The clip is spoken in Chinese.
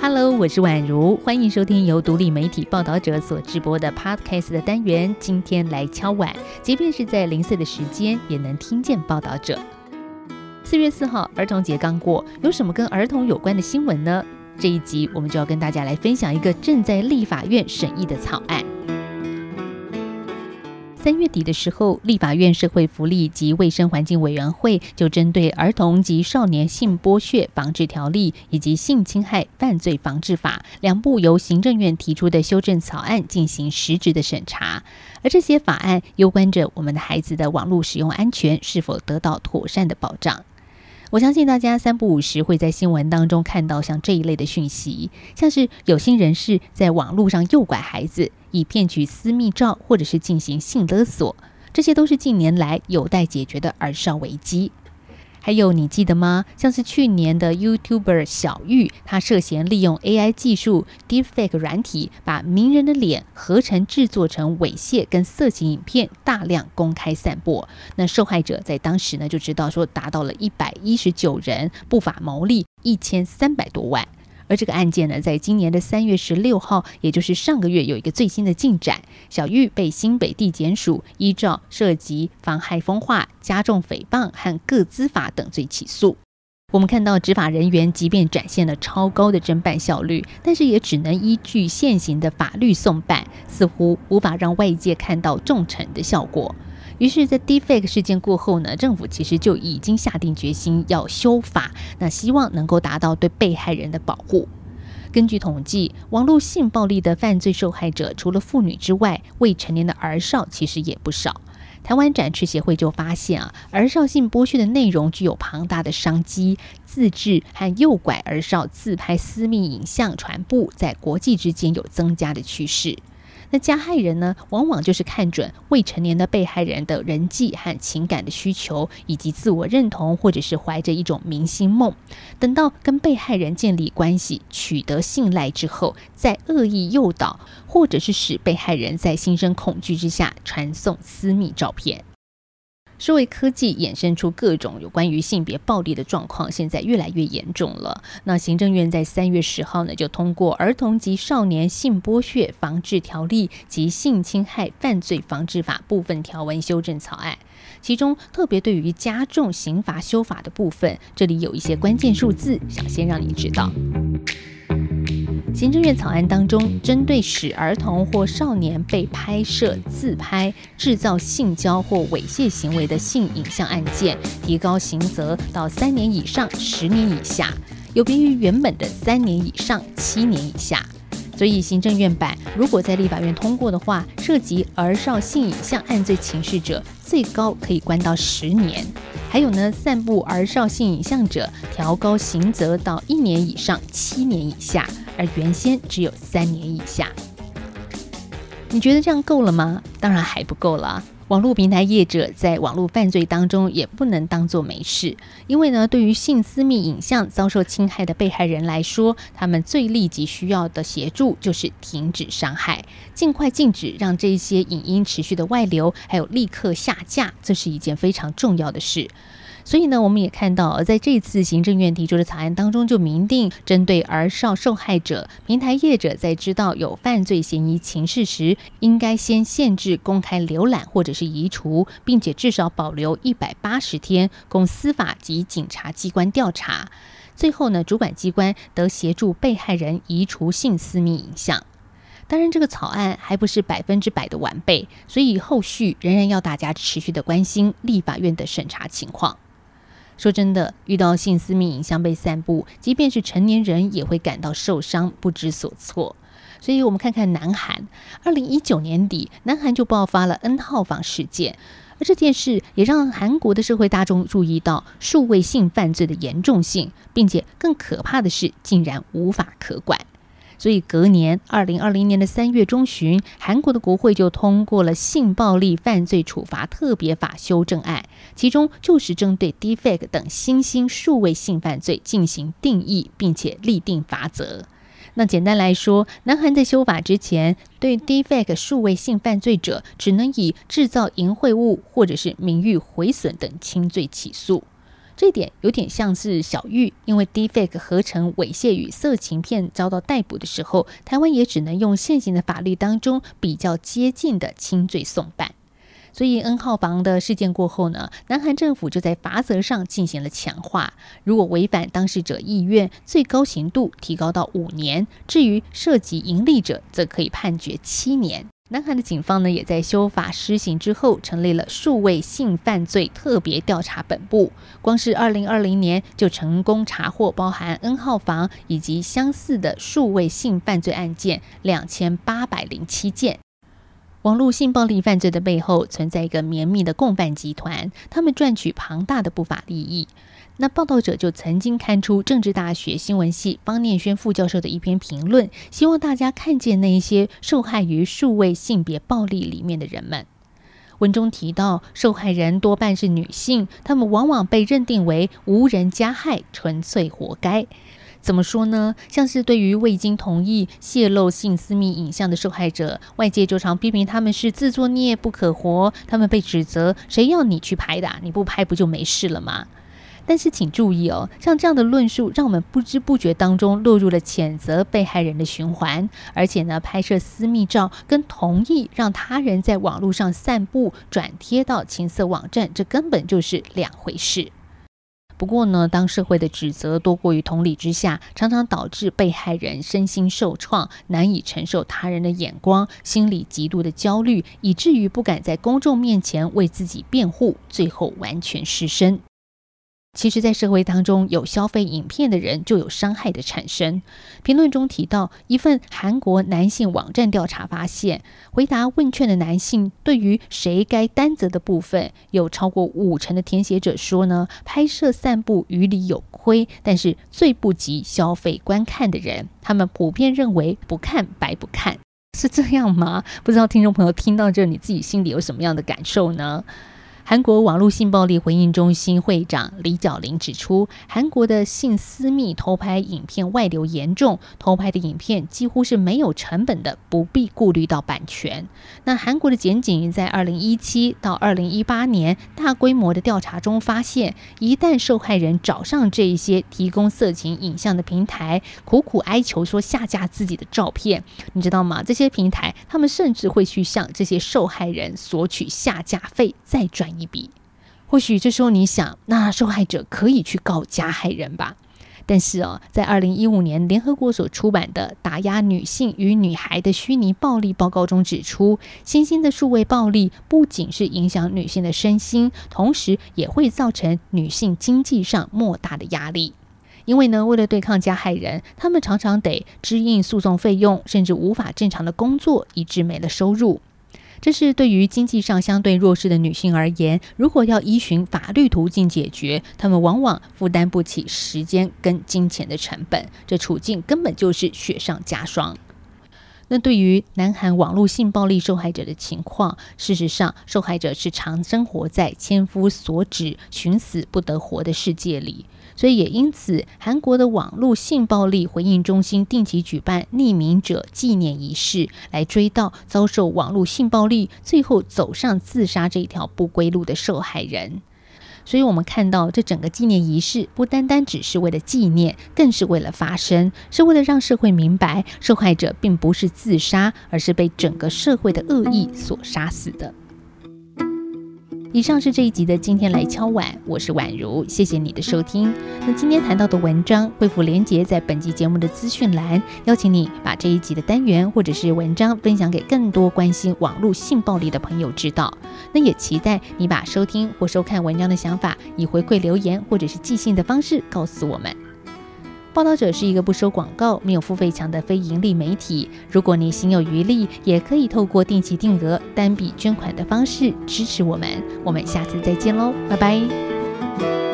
Hello，我是宛如，欢迎收听由独立媒体报道者所直播的 Podcast 的单元。今天来敲碗，即便是在零碎的时间，也能听见报道者。四月四号，儿童节刚过，有什么跟儿童有关的新闻呢？这一集我们就要跟大家来分享一个正在立法院审议的草案。三月底的时候，立法院社会福利及卫生环境委员会就针对《儿童及少年性剥削防治条例》以及《性侵害犯罪防治法》两部由行政院提出的修正草案进行实质的审查，而这些法案攸关着我们的孩子的网络使用安全是否得到妥善的保障。我相信大家三不五时会在新闻当中看到像这一类的讯息，像是有心人士在网络上诱拐孩子。以骗取私密照，或者是进行性勒索，这些都是近年来有待解决的儿少危机。还有，你记得吗？像是去年的 YouTuber 小玉，她涉嫌利用 AI 技术 Deepfake 软体，把名人的脸合成制作成猥亵跟色情影片，大量公开散播。那受害者在当时呢，就知道说达到了一百一十九人，不法牟利一千三百多万。而这个案件呢，在今年的三月十六号，也就是上个月，有一个最新的进展。小玉被新北地检署依照涉及妨害风化、加重诽谤和各资法等罪起诉。我们看到执法人员即便展现了超高的侦办效率，但是也只能依据现行的法律送办，似乎无法让外界看到重惩的效果。于是，在 Deepfake 事件过后呢，政府其实就已经下定决心要修法，那希望能够达到对被害人的保护。根据统计，网络性暴力的犯罪受害者除了妇女之外，未成年的儿少其实也不少。台湾展翅协会就发现啊，儿少性剥削的内容具有庞大的商机，自制和诱拐儿少自拍私密影像传播，在国际之间有增加的趋势。那加害人呢，往往就是看准未成年的被害人的人际和情感的需求，以及自我认同，或者是怀着一种明星梦，等到跟被害人建立关系、取得信赖之后，再恶意诱导，或者是使被害人在心生恐惧之下传送私密照片。社会科技衍生出各种有关于性别暴力的状况，现在越来越严重了。那行政院在三月十号呢，就通过《儿童及少年性剥削防治条例》及《性侵害犯罪防治法》部分条文修正草案，其中特别对于加重刑罚修法的部分，这里有一些关键数字，想先让你知道。行政院草案当中，针对使儿童或少年被拍摄、自拍、制造性交或猥亵行为的性影像案件，提高刑责到三年以上十年以下，有别于原本的三年以上七年以下。所以，行政院版如果在立法院通过的话，涉及儿少性影像案罪情事者，最高可以关到十年。还有呢，散布儿少性影像者，调高刑责到一年以上七年以下。而原先只有三年以下，你觉得这样够了吗？当然还不够了。网络平台业者在网络犯罪当中也不能当做没事，因为呢，对于性私密影像遭受侵害的被害人来说，他们最立即需要的协助就是停止伤害，尽快禁止让这些影音持续的外流，还有立刻下架，这是一件非常重要的事。所以呢，我们也看到，在这次行政院提出的草案当中，就明定针对儿少受害者，平台业者在知道有犯罪嫌疑情事时，应该先限制公开浏览或者是移除，并且至少保留一百八十天，供司法及警察机关调查。最后呢，主管机关得协助被害人移除性私密影像。当然，这个草案还不是百分之百的完备，所以后续仍然要大家持续的关心立法院的审查情况。说真的，遇到性私密影像被散布，即便是成年人也会感到受伤、不知所措。所以，我们看看南韩，二零一九年底，南韩就爆发了 N 号房事件，而这件事也让韩国的社会大众注意到数位性犯罪的严重性，并且更可怕的是，竟然无法可管。所以隔年，二零二零年的三月中旬，韩国的国会就通过了性暴力犯罪处罚特别法修正案，其中就是针对 Deepfake 等新兴数位性犯罪进行定义，并且立定罚则。那简单来说，南韩在修法之前，对 defect 数位性犯罪者，只能以制造淫秽物或者是名誉毁损等轻罪起诉。这点有点像是小玉，因为 defect 合成猥亵与色情片遭到逮捕的时候，台湾也只能用现行的法律当中比较接近的轻罪送办。所以 N 号房的事件过后呢，南韩政府就在罚则上进行了强化。如果违反当事者意愿，最高刑度提高到五年；至于涉及盈利者，则可以判决七年。南韩的警方呢，也在修法施行之后，成立了数位性犯罪特别调查本部。光是二零二零年就成功查获包含 N 号房以及相似的数位性犯罪案件两千八百零七件。网络性暴力犯罪的背后存在一个绵密的共犯集团，他们赚取庞大的不法利益。那报道者就曾经刊出政治大学新闻系方念轩副教授的一篇评论，希望大家看见那一些受害于数位性别暴力里面的人们。文中提到，受害人多半是女性，她们往往被认定为无人加害，纯粹活该。怎么说呢？像是对于未经同意泄露性私密影像的受害者，外界就常批评他们是自作孽不可活。他们被指责：谁要你去拍的？你不拍不就没事了吗？但是请注意哦，像这样的论述，让我们不知不觉当中落入了谴责被害人的循环。而且呢，拍摄私密照跟同意让他人在网络上散布、转贴到情色网站，这根本就是两回事。不过呢，当社会的指责多过于同理之下，常常导致被害人身心受创，难以承受他人的眼光，心里极度的焦虑，以至于不敢在公众面前为自己辩护，最后完全失身。其实，在社会当中，有消费影片的人就有伤害的产生。评论中提到，一份韩国男性网站调查发现，回答问卷的男性对于谁该担责的部分，有超过五成的填写者说呢，拍摄散布于理有亏，但是最不及消费观看的人，他们普遍认为不看白不看，是这样吗？不知道听众朋友听到这，你自己心里有什么样的感受呢？韩国网络性暴力回应中心会长李角林指出，韩国的性私密偷拍影片外流严重，偷拍的影片几乎是没有成本的，不必顾虑到版权。那韩国的检警在二零一七到二零一八年大规模的调查中发现，一旦受害人找上这一些提供色情影像的平台，苦苦哀求说下架自己的照片，你知道吗？这些平台他们甚至会去向这些受害人索取下架费，再转。一笔，或许这时候你想，那受害者可以去告加害人吧？但是哦，在二零一五年联合国所出版的《打压女性与女孩的虚拟暴力报告》中指出，新兴的数位暴力不仅是影响女性的身心，同时也会造成女性经济上莫大的压力。因为呢，为了对抗加害人，他们常常得支应诉讼费用，甚至无法正常的工作，以致没了收入。这是对于经济上相对弱势的女性而言，如果要依循法律途径解决，她们往往负担不起时间跟金钱的成本，这处境根本就是雪上加霜。那对于南韩网络性暴力受害者的情况，事实上，受害者是常生活在千夫所指、寻死不得活的世界里。所以也因此，韩国的网络性暴力回应中心定期举办匿名者纪念仪式，来追悼遭受网络性暴力、最后走上自杀这一条不归路的受害人。所以，我们看到这整个纪念仪式，不单单只是为了纪念，更是为了发声，是为了让社会明白，受害者并不是自杀，而是被整个社会的恶意所杀死的。以上是这一集的今天来敲碗，我是宛如，谢谢你的收听。那今天谈到的文章，恢复连接在本集节目的资讯栏，邀请你把这一集的单元或者是文章分享给更多关心网络性暴力的朋友知道。那也期待你把收听或收看文章的想法，以回馈留言或者是寄信的方式告诉我们。报道者是一个不收广告、没有付费墙的非盈利媒体。如果你心有余力，也可以透过定期定额、单笔捐款的方式支持我们。我们下次再见喽，拜拜。